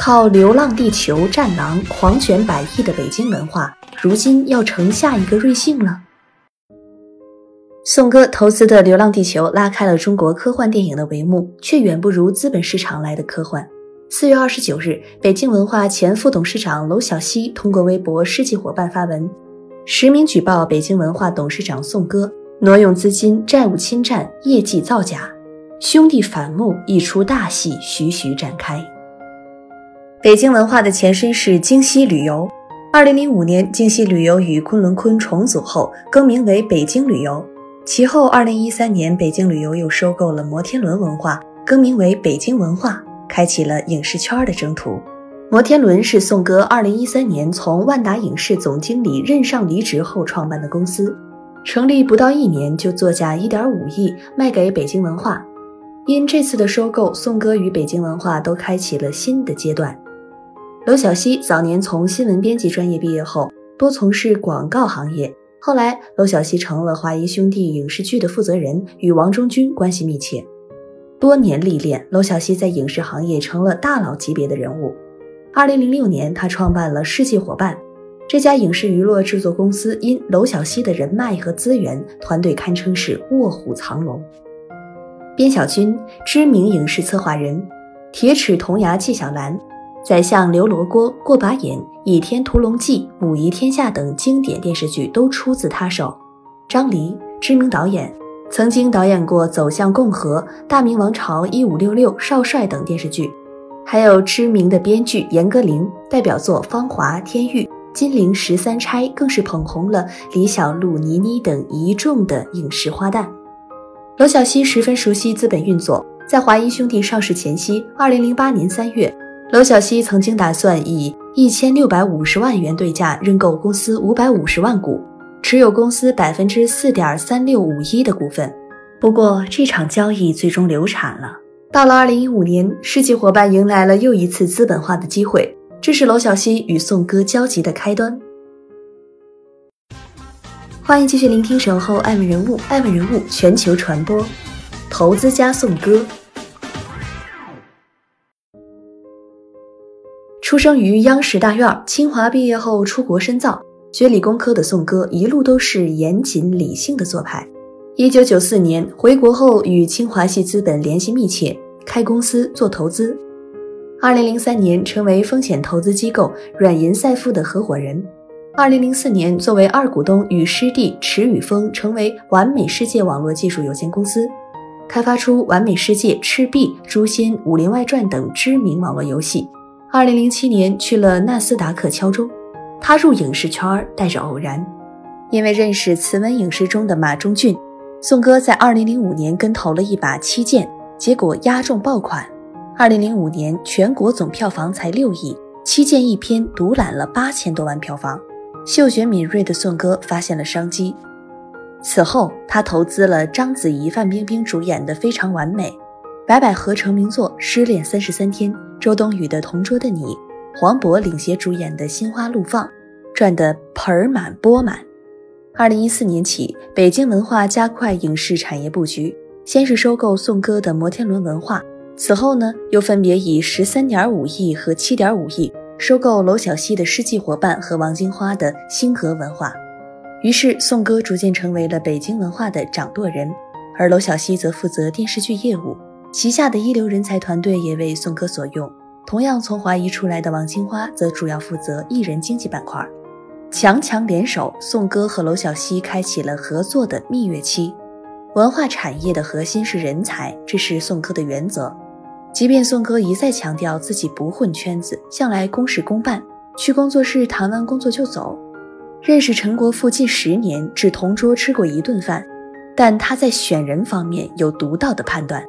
靠《流浪地球》《战狼》狂卷百亿的北京文化，如今要成下一个瑞幸了。宋歌投资的《流浪地球》拉开了中国科幻电影的帷幕，却远不如资本市场来的科幻。四月二十九日，北京文化前副董事长娄晓曦通过微博世纪伙伴发文，实名举报北京文化董事长宋歌挪用资金、债务侵占、业绩造假。兄弟反目，一出大戏徐徐展开。北京文化的前身是京西旅游。二零零五年，京西旅游与昆仑昆重组后，更名为北京旅游。其后，二零一三年，北京旅游又收购了摩天轮文化，更名为北京文化，开启了影视圈的征途。摩天轮是宋歌二零一三年从万达影视总经理任上离职后创办的公司，成立不到一年就作价一点五亿卖给北京文化。因这次的收购，宋歌与北京文化都开启了新的阶段。娄晓曦早年从新闻编辑专业毕业后，多从事广告行业。后来，娄晓曦成了华谊兄弟影视剧的负责人，与王中军关系密切。多年历练，娄晓曦在影视行业成了大佬级别的人物。二零零六年，他创办了世纪伙伴这家影视娱乐制作公司，因娄晓曦的人脉和资源，团队堪称是卧虎藏龙。边小军，知名影视策划人，《铁齿铜牙纪晓岚》《宰相刘罗锅》《过把瘾》《倚天屠龙记》《武夷天下》等经典电视剧都出自他手。张黎，知名导演，曾经导演过《走向共和》《大明王朝一五六六》《少帅》等电视剧，还有知名的编剧严歌苓，代表作《芳华》《天域》《金陵十三钗》，更是捧红了李小璐、倪妮等一众的影视花旦。罗晓曦十分熟悉资本运作，在华谊兄弟上市前夕，二零零八年三月，娄晓曦曾经打算以一千六百五十万元对价认购公司五百五十万股，持有公司百分之四点三六五一的股份。不过，这场交易最终流产了。到了二零一五年，世纪伙伴迎来了又一次资本化的机会，这是娄晓曦与宋歌交集的开端。欢迎继续聆听《守候爱问人物》，爱问人物全球传播，投资家宋歌。出生于央视大院，清华毕业后出国深造，学理工科的宋歌一路都是严谨理性的做派。一九九四年回国后，与清华系资本联系密切，开公司做投资。二零零三年，成为风险投资机构软银赛富的合伙人。二零零四年，作为二股东与师弟池宇峰成为完美世界网络技术有限公司，开发出完美世界、赤壁、诛仙、武林外传等知名网络游戏。二零零七年去了纳斯达克敲钟，踏入影视圈带着偶然，因为认识慈文影视中的马中俊，宋哥在二零零五年跟投了一把七剑，结果押中爆款。二零零五年全国总票房才六亿，七剑一篇独揽了八千多万票房。嗅觉敏锐的宋哥发现了商机，此后他投资了章子怡、范冰冰主演的《非常完美》，白百合成名作《失恋三十三天》，周冬雨的《同桌的你》，黄渤领衔主演的《心花怒放》，赚得盆满钵满。二零一四年起，北京文化加快影视产业布局，先是收购宋歌的摩天轮文化，此后呢，又分别以十三点五亿和七点五亿。收购娄晓曦的世纪伙伴和王金花的星河文化，于是宋歌逐渐成为了北京文化的掌舵人，而娄晓曦则负责电视剧业务，旗下的一流人才团队也为宋歌所用。同样从华谊出来的王金花则主要负责艺人经济板块，强强联手，宋歌和娄晓曦开启了合作的蜜月期。文化产业的核心是人才，这是宋歌的原则。即便宋歌一再强调自己不混圈子，向来公事公办，去工作室谈完工作就走，认识陈国富近十年，只同桌吃过一顿饭，但他在选人方面有独到的判断。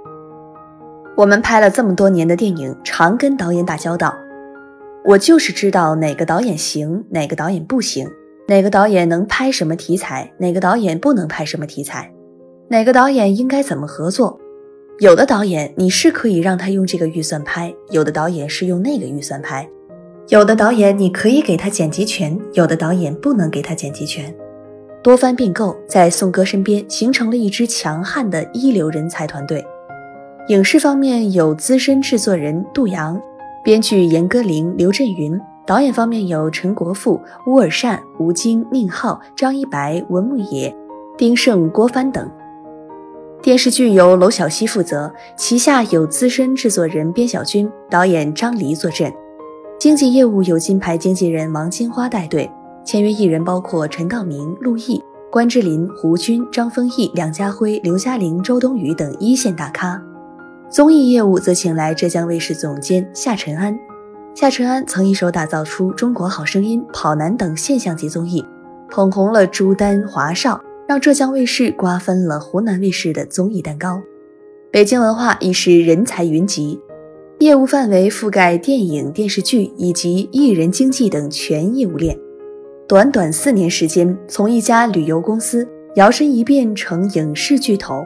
我们拍了这么多年的电影，常跟导演打交道，我就是知道哪个导演行，哪个导演不行，哪个导演能拍什么题材，哪个导演不能拍什么题材，哪个导演应该怎么合作。有的导演你是可以让他用这个预算拍，有的导演是用那个预算拍，有的导演你可以给他剪辑权，有的导演不能给他剪辑权。多番并购，在宋歌身边形成了一支强悍的一流人才团队。影视方面有资深制作人杜阳。编剧严歌苓、刘震云，导演方面有陈国富、乌尔善、吴京、宁浩、张一白、文牧野、丁晟、郭帆等。电视剧由娄晓曦负责，旗下有资深制作人边小军、导演张黎坐镇。经纪业务由金牌经纪人王金花带队，签约艺人包括陈道明、陆毅、关之琳、胡军、张丰毅、梁家辉、刘嘉玲、周冬雨等一线大咖。综艺业务则请来浙江卫视总监夏晨安。夏晨安曾一手打造出《中国好声音》《跑男》等现象级综艺，捧红了朱丹、华少，让浙江卫视瓜分了湖南卫视的综艺蛋糕。北京文化亦是人才云集，业务范围覆盖电影、电视剧以及艺人经纪等全业务链。短短四年时间，从一家旅游公司摇身一变成影视巨头。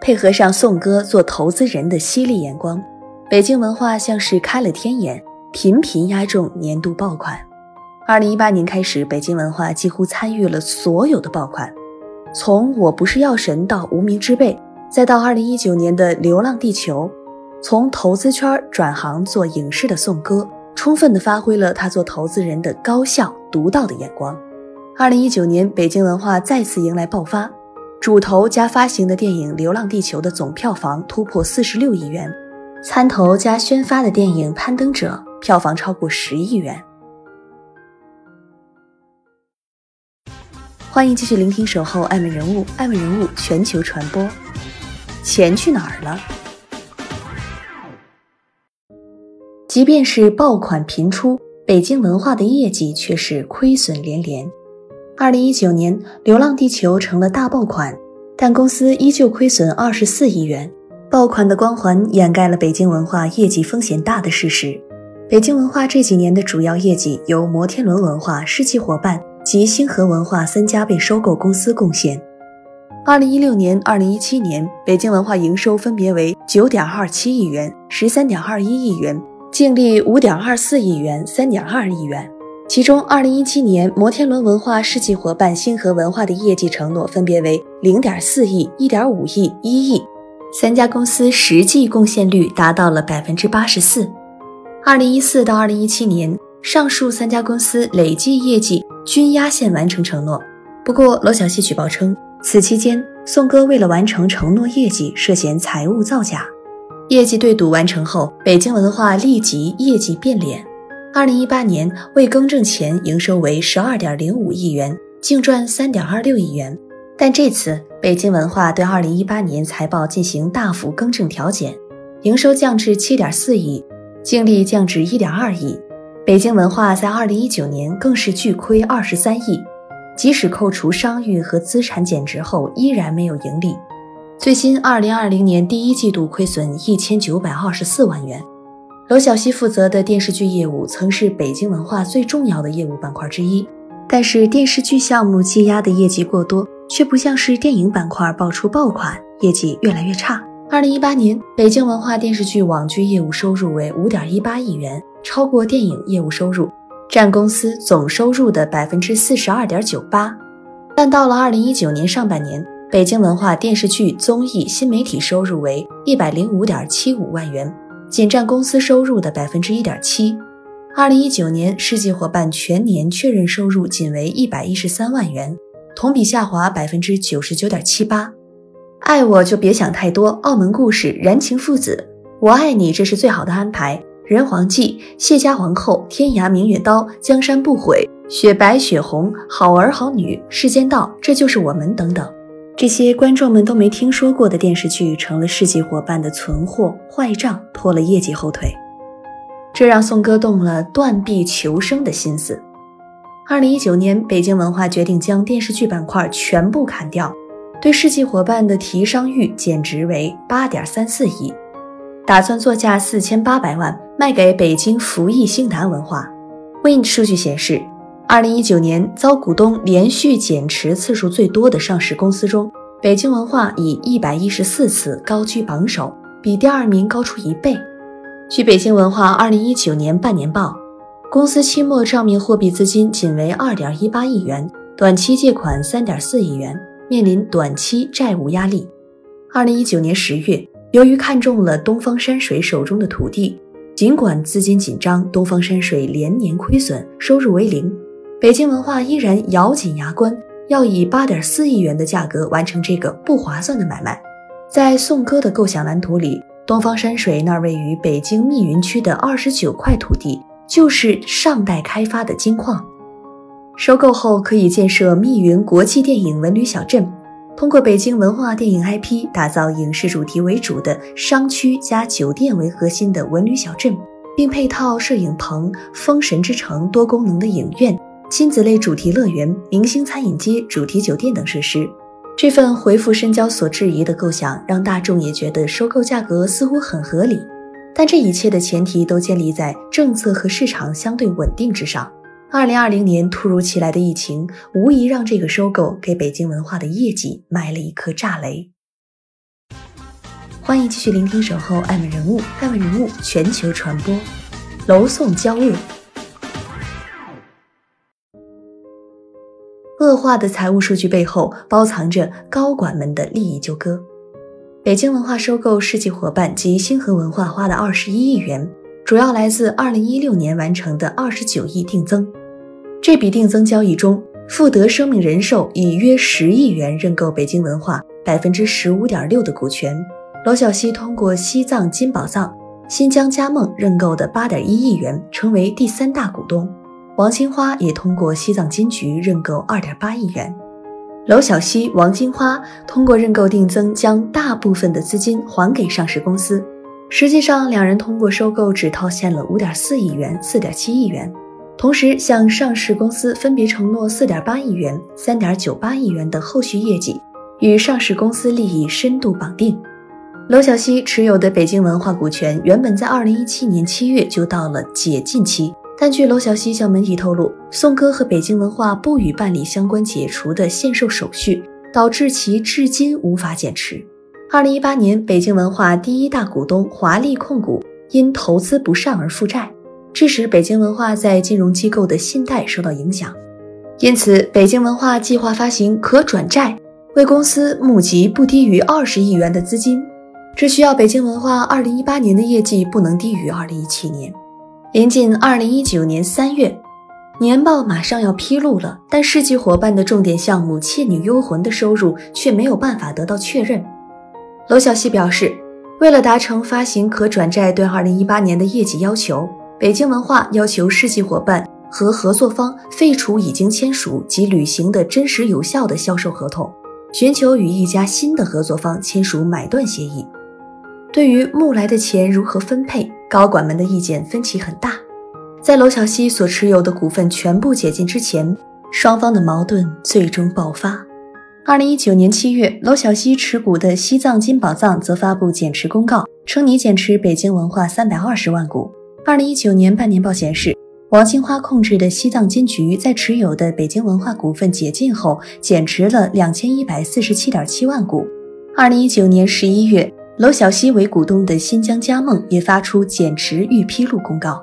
配合上宋哥做投资人的犀利眼光，北京文化像是开了天眼，频频押中年度爆款。二零一八年开始，北京文化几乎参与了所有的爆款，从《我不是药神》到《无名之辈》，再到二零一九年的《流浪地球》，从投资圈转行做影视的宋哥，充分的发挥了他做投资人的高效独到的眼光。二零一九年，北京文化再次迎来爆发。主投加发行的电影《流浪地球》的总票房突破四十六亿元，参投加宣发的电影《攀登者》票房超过十亿元。欢迎继续聆听《守候爱问人物》，爱问人物全球传播。钱去哪儿了？即便是爆款频出，北京文化的业绩却是亏损连连。二零一九年，《流浪地球》成了大爆款，但公司依旧亏损二十四亿元。爆款的光环掩盖了北京文化业绩风险大的事实。北京文化这几年的主要业绩由摩天轮文化、世纪伙伴及星河文化三家被收购公司贡献。二零一六年、二零一七年，北京文化营收分别为九点二七亿元、十三点二一亿元，净利五点二四亿元、三点二亿元。其中，二零一七年摩天轮文化世纪伙伴星河文化的业绩承诺分别为零点四亿、一点五亿、一亿，三家公司实际贡献率达到了百分之八十四。二零一四到二零一七年，上述三家公司累计业绩均压线完成承诺。不过，娄晓曦举报称，此期间宋哥为了完成承诺业绩，涉嫌财务造假。业绩对赌完成后，北京文化立即业绩变脸。二零一八年未更正前营收为十二点零五亿元，净赚三点二六亿元。但这次北京文化对二零一八年财报进行大幅更正调减，营收降至七点四亿，净利降至一点二亿。北京文化在二零一九年更是巨亏二十三亿，即使扣除商誉和资产减值后，依然没有盈利。最新二零二零年第一季度亏损一千九百二十四万元。娄晓曦负责的电视剧业务曾是北京文化最重要的业务板块之一，但是电视剧项目积压的业绩过多，却不像是电影板块爆出爆款，业绩越来越差。二零一八年，北京文化电视剧网剧业务收入为五点一八亿元，超过电影业务收入，占公司总收入的百分之四十二点九八。但到了二零一九年上半年，北京文化电视剧综艺新媒体收入为一百零五点七五万元。仅占公司收入的百分之一点七。二零一九年世纪伙伴全年确认收入仅为一百一十三万元，同比下滑百分之九十九点七八。爱我就别想太多，澳门故事，燃情父子，我爱你，这是最好的安排。人皇记，谢家皇后，天涯明月刀，江山不悔，雪白雪红，好儿好女，世间道，这就是我们等等。这些观众们都没听说过的电视剧，成了世纪伙伴的存货坏账，拖了业绩后腿。这让宋哥动了断臂求生的心思。二零一九年，北京文化决定将电视剧板块全部砍掉，对世纪伙伴的提商誉减值为八点三四亿，打算作价四千八百万卖给北京福艺星达文化。Win 数据显示，二零一九年遭股东连续减持次数最多的上市公司中，北京文化以一百一十四次高居榜首，比第二名高出一倍。据北京文化二零一九年半年报，公司期末账面货币资金仅为二点一八亿元，短期借款三点四亿元，面临短期债务压力。二零一九年十月，由于看中了东方山水手中的土地。尽管资金紧张，东方山水连年亏损，收入为零，北京文化依然咬紧牙关，要以八点四亿元的价格完成这个不划算的买卖。在宋哥的构想蓝图里，东方山水那位于北京密云区的二十九块土地，就是尚待开发的金矿。收购后可以建设密云国际电影文旅小镇。通过北京文化电影 IP 打造影视主题为主的商区加酒店为核心的文旅小镇，并配套摄影棚、封神之城多功能的影院、亲子类主题乐园、明星餐饮街、主题酒店等设施。这份回复深交所质疑的构想，让大众也觉得收购价格似乎很合理。但这一切的前提都建立在政策和市场相对稳定之上。二零二零年突如其来的疫情，无疑让这个收购给北京文化的业绩埋了一颗炸雷。欢迎继续聆听《守候爱问人物》，爱问人物全球传播。楼颂交恶，恶化的财务数据背后包藏着高管们的利益纠葛。北京文化收购世纪伙伴及星河文化花了二十一亿元。主要来自2016年完成的29亿定增。这笔定增交易中，富德生命人寿以约十亿元认购北京文化百分之十五点六的股权。罗小西通过西藏金宝藏、新疆佳梦认购的八点一亿元，成为第三大股东。王金花也通过西藏金桔认购二点八亿元。娄晓曦、王金花通过认购定增，将大部分的资金还给上市公司。实际上，两人通过收购只套现了五点四亿元、四点七亿元，同时向上市公司分别承诺四点八亿元、三点九八亿元的后续业绩，与上市公司利益深度绑定。娄晓曦持有的北京文化股权原本在二零一七年七月就到了解禁期，但据娄晓曦向媒体透露，宋哥和北京文化不予办理相关解除的限售手续，导致其至今无法减持。二零一八年，北京文化第一大股东华丽控股因投资不善而负债，致使北京文化在金融机构的信贷受到影响。因此，北京文化计划发行可转债，为公司募集不低于二十亿元的资金。这需要北京文化二零一八年的业绩不能低于二零一七年。临近二零一九年三月，年报马上要披露了，但世纪伙伴的重点项目《倩女幽魂》的收入却没有办法得到确认。娄小西表示，为了达成发行可转债对2018年的业绩要求，北京文化要求世纪伙伴和合作方废除已经签署及履行的真实有效的销售合同，寻求与一家新的合作方签署买断协议。对于募来的钱如何分配，高管们的意见分歧很大。在娄晓西所持有的股份全部解禁之前，双方的矛盾最终爆发。二零一九年七月，娄晓西持股的西藏金宝藏则发布减持公告，称拟减持北京文化三百二十万股。二零一九年半年报显示，王金花控制的西藏金桔在持有的北京文化股份解禁后，减持了两千一百四十七点七万股。二零一九年十一月，娄晓曦为股东的新疆佳梦也发出减持预披露公告。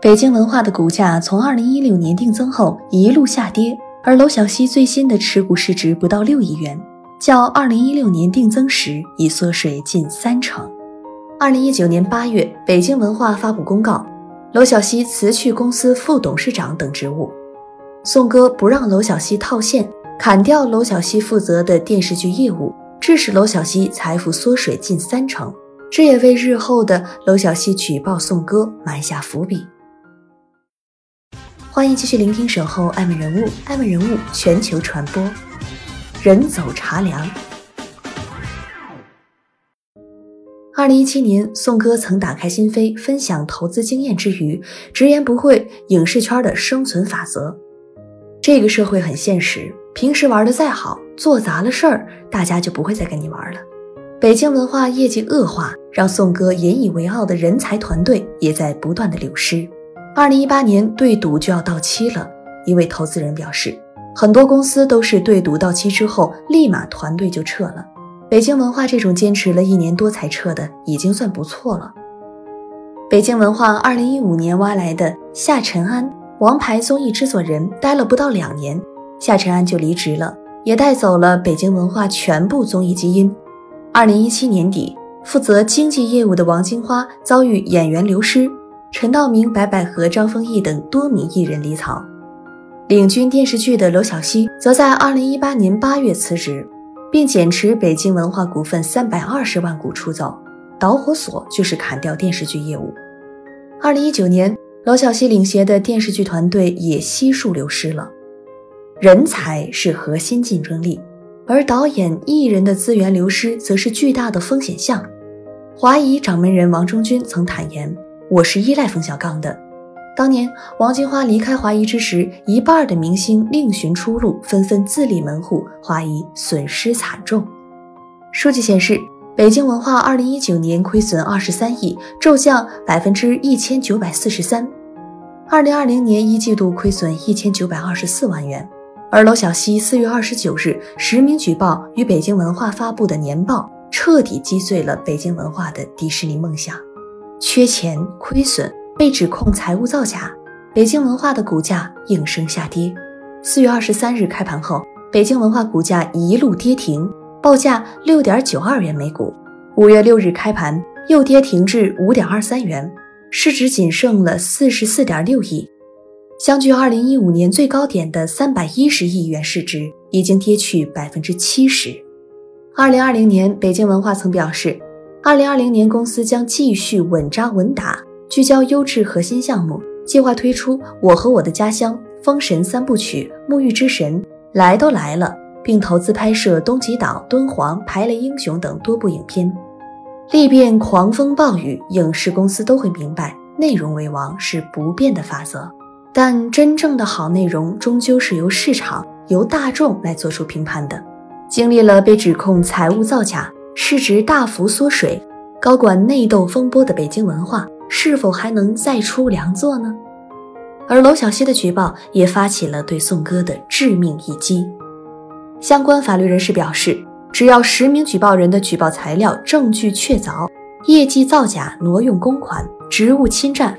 北京文化的股价从二零一六年定增后一路下跌。而娄晓曦最新的持股市值不到六亿元，较二零一六年定增时已缩水近三成。二零一九年八月，北京文化发布公告，娄晓曦辞去公司副董事长等职务。宋哥不让娄晓曦套现，砍掉娄晓曦负责的电视剧业务，致使娄晓西财富缩水近三成。这也为日后的娄晓西举报宋哥埋下伏笔。欢迎继续聆听《守候爱问人物》，爱问人物全球传播。人走茶凉。二零一七年，宋哥曾打开心扉，分享投资经验之余，直言不讳影视圈的生存法则。这个社会很现实，平时玩的再好，做砸了事儿，大家就不会再跟你玩了。北京文化业绩恶化，让宋哥引以为傲的人才团队也在不断的流失。二零一八年对赌就要到期了，一位投资人表示，很多公司都是对赌到期之后立马团队就撤了。北京文化这种坚持了一年多才撤的，已经算不错了。北京文化二零一五年挖来的夏晨安，王牌综艺制作人，待了不到两年，夏晨安就离职了，也带走了北京文化全部综艺基因。二零一七年底，负责经济业务的王金花遭遇演员流失，陈道明、白百合、张丰毅等多名艺人离槽。领军电视剧的娄晓曦则在二零一八年八月辞职。并减持北京文化股份三百二十万股出走，导火索就是砍掉电视剧业务。二零一九年，娄晓曦领衔的电视剧团队也悉数流失了。人才是核心竞争力，而导演、艺人的资源流失则是巨大的风险项。华谊掌门人王中军曾坦言：“我是依赖冯小刚的。”当年王金花离开华谊之时，一半的明星另寻出路，纷纷自立门户，华谊损失惨重。数据显示，北京文化二零一九年亏损二十三亿，骤降百分之一千九百四十三。二零二零年一季度亏损一千九百二十四万元。而娄晓曦四月二十九日实名举报与北京文化发布的年报，彻底击碎了北京文化的迪士尼梦想。缺钱亏损。被指控财务造假，北京文化的股价应声下跌。四月二十三日开盘后，北京文化股价一路跌停，报价六点九二元每股。五月六日开盘又跌停至五点二三元，市值仅剩了四十四点六亿，相距二零一五年最高点的三百一十亿元市值已经跌去百分之七十。二零二零年，北京文化曾表示，二零二零年公司将继续稳扎稳打。聚焦优质核心项目，计划推出《我和我的家乡》《封神三部曲》《沐浴之神》，来都来了，并投资拍摄《东极岛》《敦煌》《排雷英雄》等多部影片。历遍狂风暴雨，影视公司都会明白，内容为王是不变的法则。但真正的好内容，终究是由市场、由大众来做出评判的。经历了被指控财务造假、市值大幅缩水、高管内斗风波的北京文化。是否还能再出良作呢？而娄晓曦的举报也发起了对宋歌的致命一击。相关法律人士表示，只要实名举报人的举报材料证据确凿，业绩造假、挪用公款、职务侵占，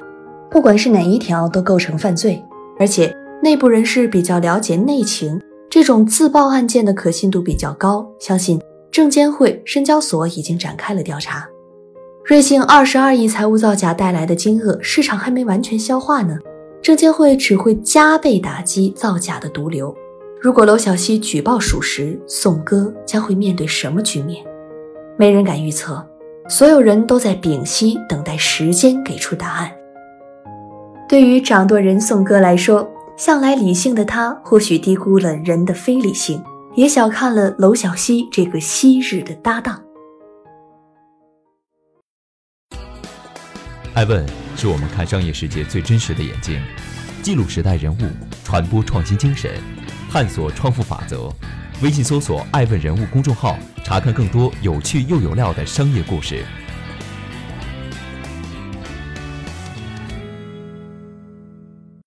不管是哪一条都构成犯罪。而且内部人士比较了解内情，这种自曝案件的可信度比较高，相信证监会、深交所已经展开了调查。瑞幸二十二亿财务造假带来的惊愕，市场还没完全消化呢，证监会只会加倍打击造假的毒瘤。如果娄晓曦举报属实，宋歌将会面对什么局面？没人敢预测，所有人都在屏息等待时间给出答案。对于掌舵人宋歌来说，向来理性的他或许低估了人的非理性，也小看了娄晓曦这个昔日的搭档。爱问是我们看商业世界最真实的眼睛，记录时代人物，传播创新精神，探索创富法则。微信搜索“爱问人物”公众号，查看更多有趣又有料的商业故事。